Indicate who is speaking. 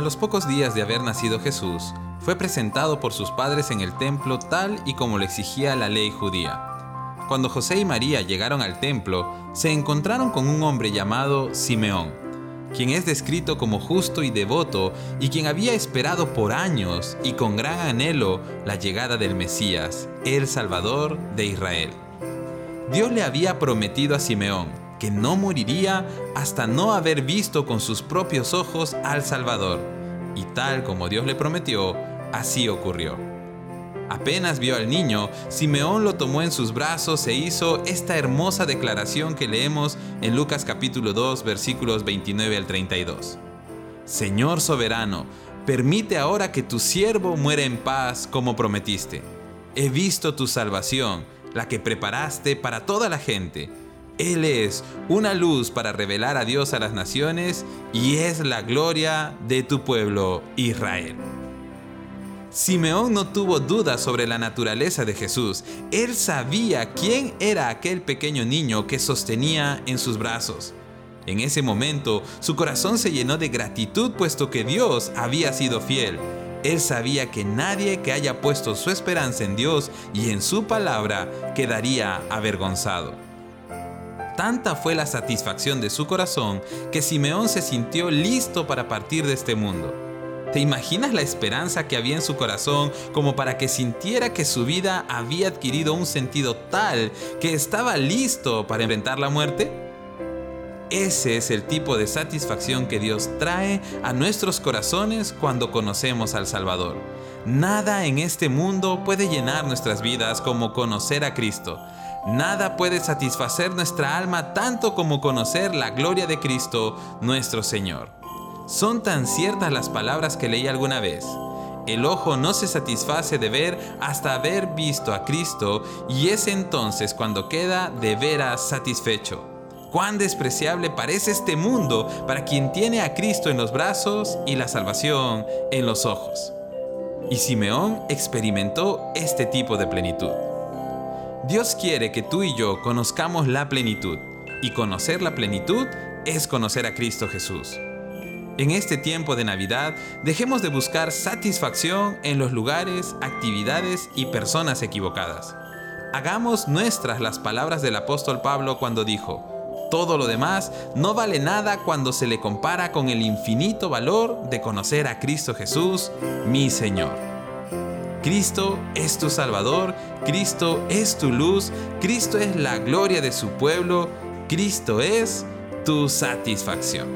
Speaker 1: los pocos días de haber nacido Jesús, fue presentado por sus padres en el templo tal y como lo exigía la ley judía. Cuando José y María llegaron al templo, se encontraron con un hombre llamado Simeón, quien es descrito como justo y devoto y quien había esperado por años y con gran anhelo la llegada del Mesías, el Salvador de Israel. Dios le había prometido a Simeón que no moriría hasta no haber visto con sus propios ojos al Salvador. Y tal como Dios le prometió, así ocurrió. Apenas vio al niño, Simeón lo tomó en sus brazos e hizo esta hermosa declaración que leemos en Lucas capítulo 2 versículos 29 al 32. Señor soberano, permite ahora que tu siervo muera en paz como prometiste. He visto tu salvación, la que preparaste para toda la gente él es una luz para revelar a Dios a las naciones y es la gloria de tu pueblo Israel. Simeón no tuvo dudas sobre la naturaleza de Jesús. Él sabía quién era aquel pequeño niño que sostenía en sus brazos. En ese momento, su corazón se llenó de gratitud puesto que Dios había sido fiel. Él sabía que nadie que haya puesto su esperanza en Dios y en su palabra quedaría avergonzado. Tanta fue la satisfacción de su corazón que Simeón se sintió listo para partir de este mundo. ¿Te imaginas la esperanza que había en su corazón como para que sintiera que su vida había adquirido un sentido tal que estaba listo para enfrentar la muerte? Ese es el tipo de satisfacción que Dios trae a nuestros corazones cuando conocemos al Salvador. Nada en este mundo puede llenar nuestras vidas como conocer a Cristo. Nada puede satisfacer nuestra alma tanto como conocer la gloria de Cristo, nuestro Señor. Son tan ciertas las palabras que leí alguna vez. El ojo no se satisface de ver hasta haber visto a Cristo y es entonces cuando queda de veras satisfecho. Cuán despreciable parece este mundo para quien tiene a Cristo en los brazos y la salvación en los ojos. Y Simeón experimentó este tipo de plenitud. Dios quiere que tú y yo conozcamos la plenitud, y conocer la plenitud es conocer a Cristo Jesús. En este tiempo de Navidad, dejemos de buscar satisfacción en los lugares, actividades y personas equivocadas. Hagamos nuestras las palabras del apóstol Pablo cuando dijo, todo lo demás no vale nada cuando se le compara con el infinito valor de conocer a Cristo Jesús, mi Señor. Cristo es tu Salvador, Cristo es tu luz, Cristo es la gloria de su pueblo, Cristo es tu satisfacción.